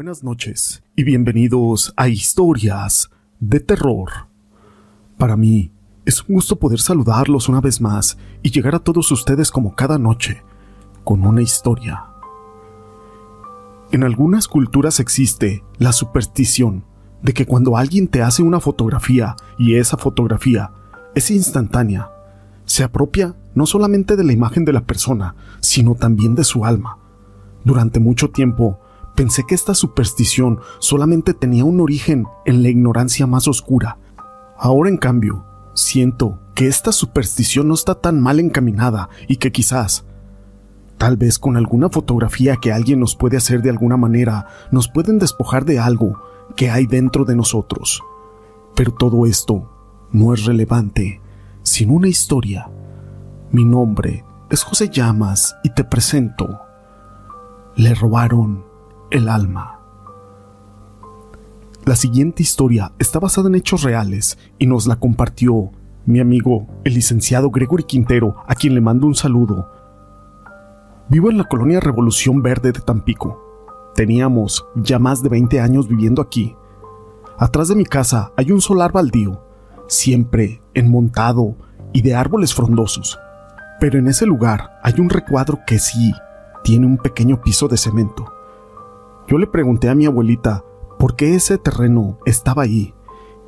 Buenas noches y bienvenidos a Historias de Terror. Para mí es un gusto poder saludarlos una vez más y llegar a todos ustedes como cada noche con una historia. En algunas culturas existe la superstición de que cuando alguien te hace una fotografía y esa fotografía es instantánea, se apropia no solamente de la imagen de la persona, sino también de su alma. Durante mucho tiempo pensé que esta superstición solamente tenía un origen en la ignorancia más oscura. Ahora, en cambio, siento que esta superstición no está tan mal encaminada y que quizás, tal vez con alguna fotografía que alguien nos puede hacer de alguna manera, nos pueden despojar de algo que hay dentro de nosotros. Pero todo esto no es relevante sin una historia. Mi nombre es José Llamas y te presento. Le robaron el alma. La siguiente historia está basada en hechos reales y nos la compartió mi amigo, el licenciado Gregory Quintero, a quien le mando un saludo. Vivo en la colonia Revolución Verde de Tampico. Teníamos ya más de 20 años viviendo aquí. Atrás de mi casa hay un solar baldío, siempre enmontado y de árboles frondosos. Pero en ese lugar hay un recuadro que sí tiene un pequeño piso de cemento. Yo le pregunté a mi abuelita por qué ese terreno estaba ahí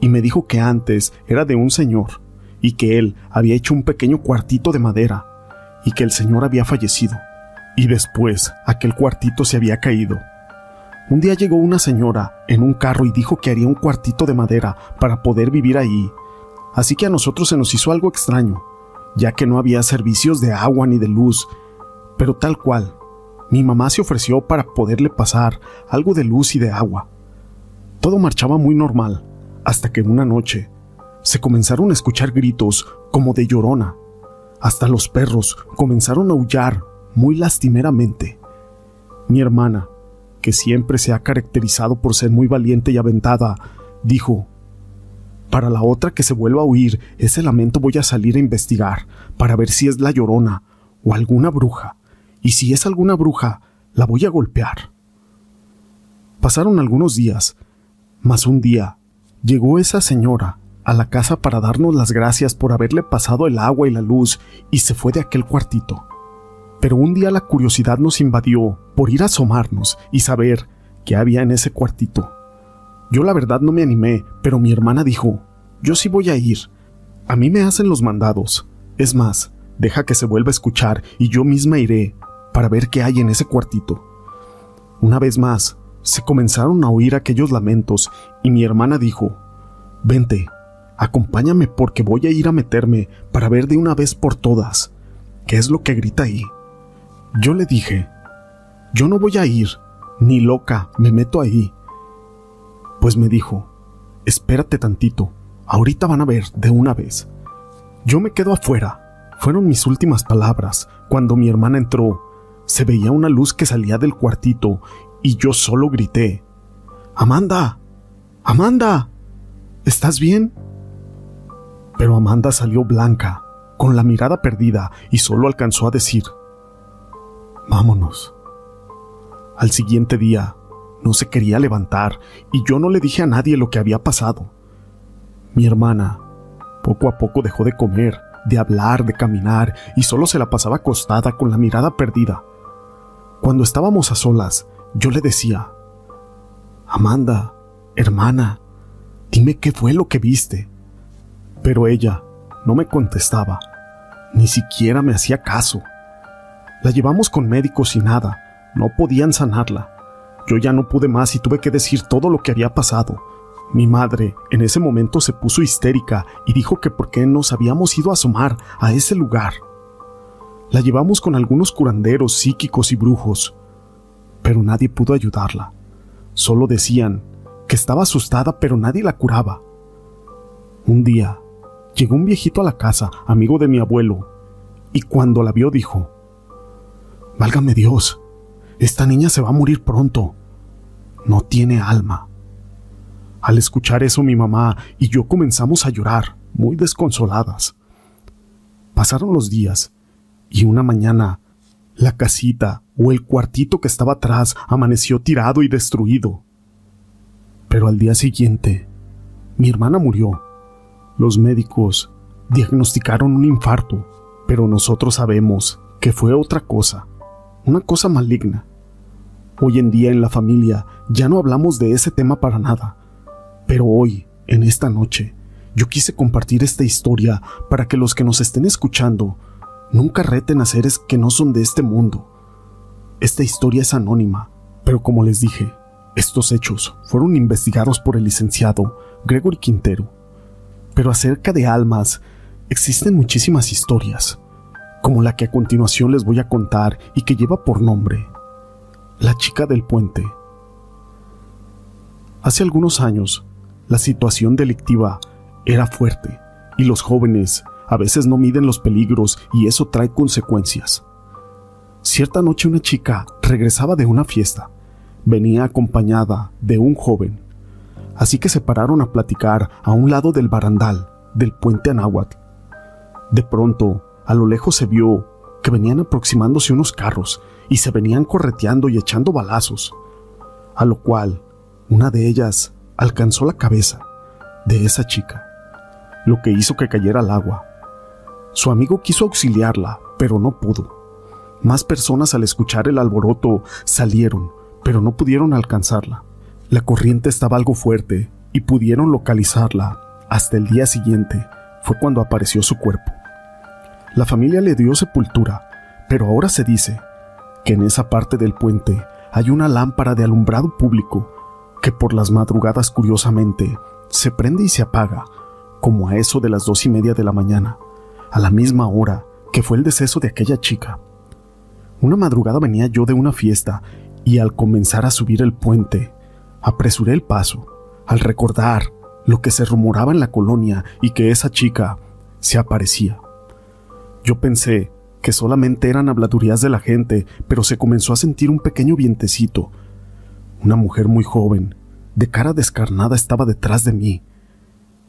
y me dijo que antes era de un señor y que él había hecho un pequeño cuartito de madera y que el señor había fallecido y después aquel cuartito se había caído. Un día llegó una señora en un carro y dijo que haría un cuartito de madera para poder vivir ahí, así que a nosotros se nos hizo algo extraño, ya que no había servicios de agua ni de luz, pero tal cual, mi mamá se ofreció para poderle pasar algo de luz y de agua. Todo marchaba muy normal, hasta que una noche se comenzaron a escuchar gritos como de llorona. Hasta los perros comenzaron a aullar muy lastimeramente. Mi hermana, que siempre se ha caracterizado por ser muy valiente y aventada, dijo, Para la otra que se vuelva a oír ese lamento voy a salir a investigar para ver si es la llorona o alguna bruja y si es alguna bruja, la voy a golpear. Pasaron algunos días, mas un día llegó esa señora a la casa para darnos las gracias por haberle pasado el agua y la luz y se fue de aquel cuartito. Pero un día la curiosidad nos invadió por ir a asomarnos y saber qué había en ese cuartito. Yo la verdad no me animé, pero mi hermana dijo, yo sí voy a ir. A mí me hacen los mandados. Es más, deja que se vuelva a escuchar y yo misma iré para ver qué hay en ese cuartito. Una vez más, se comenzaron a oír aquellos lamentos y mi hermana dijo, Vente, acompáñame porque voy a ir a meterme para ver de una vez por todas qué es lo que grita ahí. Yo le dije, yo no voy a ir, ni loca, me meto ahí. Pues me dijo, espérate tantito, ahorita van a ver de una vez. Yo me quedo afuera, fueron mis últimas palabras cuando mi hermana entró se veía una luz que salía del cuartito y yo solo grité, Amanda, Amanda, ¿estás bien? Pero Amanda salió blanca, con la mirada perdida, y solo alcanzó a decir, Vámonos. Al siguiente día, no se quería levantar y yo no le dije a nadie lo que había pasado. Mi hermana poco a poco dejó de comer, de hablar, de caminar y solo se la pasaba acostada con la mirada perdida. Cuando estábamos a solas, yo le decía, Amanda, hermana, dime qué fue lo que viste. Pero ella no me contestaba, ni siquiera me hacía caso. La llevamos con médicos y nada, no podían sanarla. Yo ya no pude más y tuve que decir todo lo que había pasado. Mi madre en ese momento se puso histérica y dijo que por qué nos habíamos ido a asomar a ese lugar. La llevamos con algunos curanderos psíquicos y brujos, pero nadie pudo ayudarla. Solo decían que estaba asustada, pero nadie la curaba. Un día, llegó un viejito a la casa, amigo de mi abuelo, y cuando la vio dijo, Válgame Dios, esta niña se va a morir pronto. No tiene alma. Al escuchar eso mi mamá y yo comenzamos a llorar, muy desconsoladas. Pasaron los días y una mañana La casita o el cuartito que estaba atrás amaneció tirado y destruido. Pero al día siguiente, mi hermana murió. Los médicos diagnosticaron un infarto, pero nosotros sabemos que fue otra cosa, una cosa maligna. Hoy en día en la familia ya no hablamos de ese tema para nada, pero hoy, en esta noche, yo quise compartir esta historia para que los que nos estén escuchando nunca reten a seres que no son de este mundo. Esta historia es anónima, pero como les dije, estos hechos fueron investigados por el licenciado Gregory Quintero. Pero acerca de almas, existen muchísimas historias, como la que a continuación les voy a contar y que lleva por nombre La chica del puente. Hace algunos años, la situación delictiva era fuerte y los jóvenes a veces no miden los peligros y eso trae consecuencias. Cierta noche una chica regresaba de una fiesta. Venía acompañada de un joven. Así que se pararon a platicar a un lado del barandal del puente Anáhuac. De pronto, a lo lejos se vio que venían aproximándose unos carros y se venían correteando y echando balazos, a lo cual una de ellas alcanzó la cabeza de esa chica, lo que hizo que cayera al agua. Su amigo quiso auxiliarla, pero no pudo. Más personas al escuchar el alboroto salieron, pero no pudieron alcanzarla. La corriente estaba algo fuerte y pudieron localizarla. Hasta el día siguiente fue cuando apareció su cuerpo. La familia le dio sepultura, pero ahora se dice que en esa parte del puente hay una lámpara de alumbrado público que por las madrugadas curiosamente se prende y se apaga, como a eso de las dos y media de la mañana, a la misma hora que fue el deceso de aquella chica. Una madrugada venía yo de una fiesta y al comenzar a subir el puente, apresuré el paso, al recordar lo que se rumoraba en la colonia y que esa chica se aparecía. Yo pensé que solamente eran habladurías de la gente, pero se comenzó a sentir un pequeño vientecito. Una mujer muy joven, de cara descarnada, estaba detrás de mí.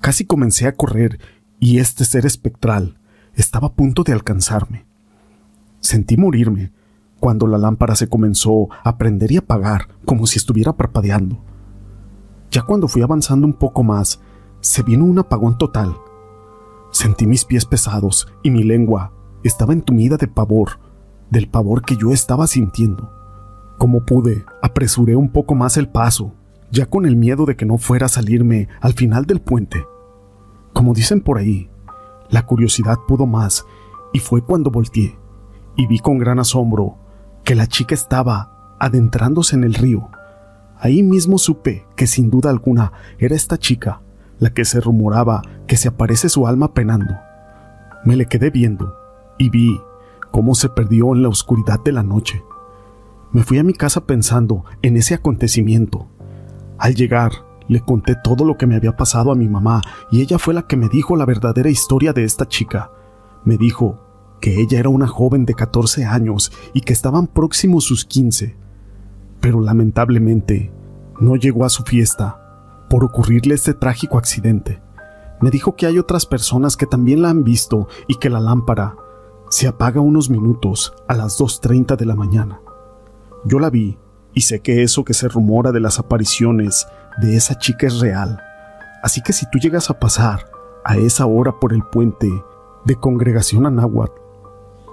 Casi comencé a correr y este ser espectral estaba a punto de alcanzarme. Sentí morirme cuando la lámpara se comenzó a prender y apagar como si estuviera parpadeando. Ya cuando fui avanzando un poco más, se vino un apagón total. Sentí mis pies pesados y mi lengua estaba entumida de pavor, del pavor que yo estaba sintiendo. Como pude, apresuré un poco más el paso, ya con el miedo de que no fuera a salirme al final del puente. Como dicen por ahí, la curiosidad pudo más y fue cuando volteé y vi con gran asombro que la chica estaba adentrándose en el río. Ahí mismo supe que sin duda alguna era esta chica la que se rumoraba que se aparece su alma penando. Me le quedé viendo y vi cómo se perdió en la oscuridad de la noche. Me fui a mi casa pensando en ese acontecimiento. Al llegar, le conté todo lo que me había pasado a mi mamá y ella fue la que me dijo la verdadera historia de esta chica. Me dijo que ella era una joven de 14 años y que estaban próximos sus 15. Pero lamentablemente no llegó a su fiesta por ocurrirle este trágico accidente. Me dijo que hay otras personas que también la han visto y que la lámpara se apaga unos minutos a las 2.30 de la mañana. Yo la vi y sé que eso que se rumora de las apariciones de esa chica es real. Así que si tú llegas a pasar a esa hora por el puente de Congregación Anáhuac,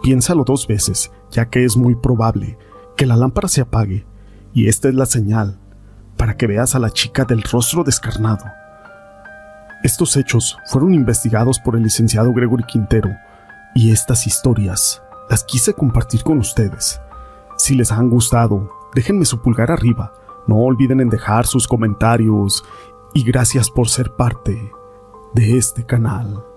piénsalo dos veces, ya que es muy probable que la lámpara se apague y esta es la señal para que veas a la chica del rostro descarnado. Estos hechos fueron investigados por el licenciado Gregory Quintero y estas historias las quise compartir con ustedes. Si les han gustado, déjenme su pulgar arriba, no olviden en dejar sus comentarios y gracias por ser parte de este canal.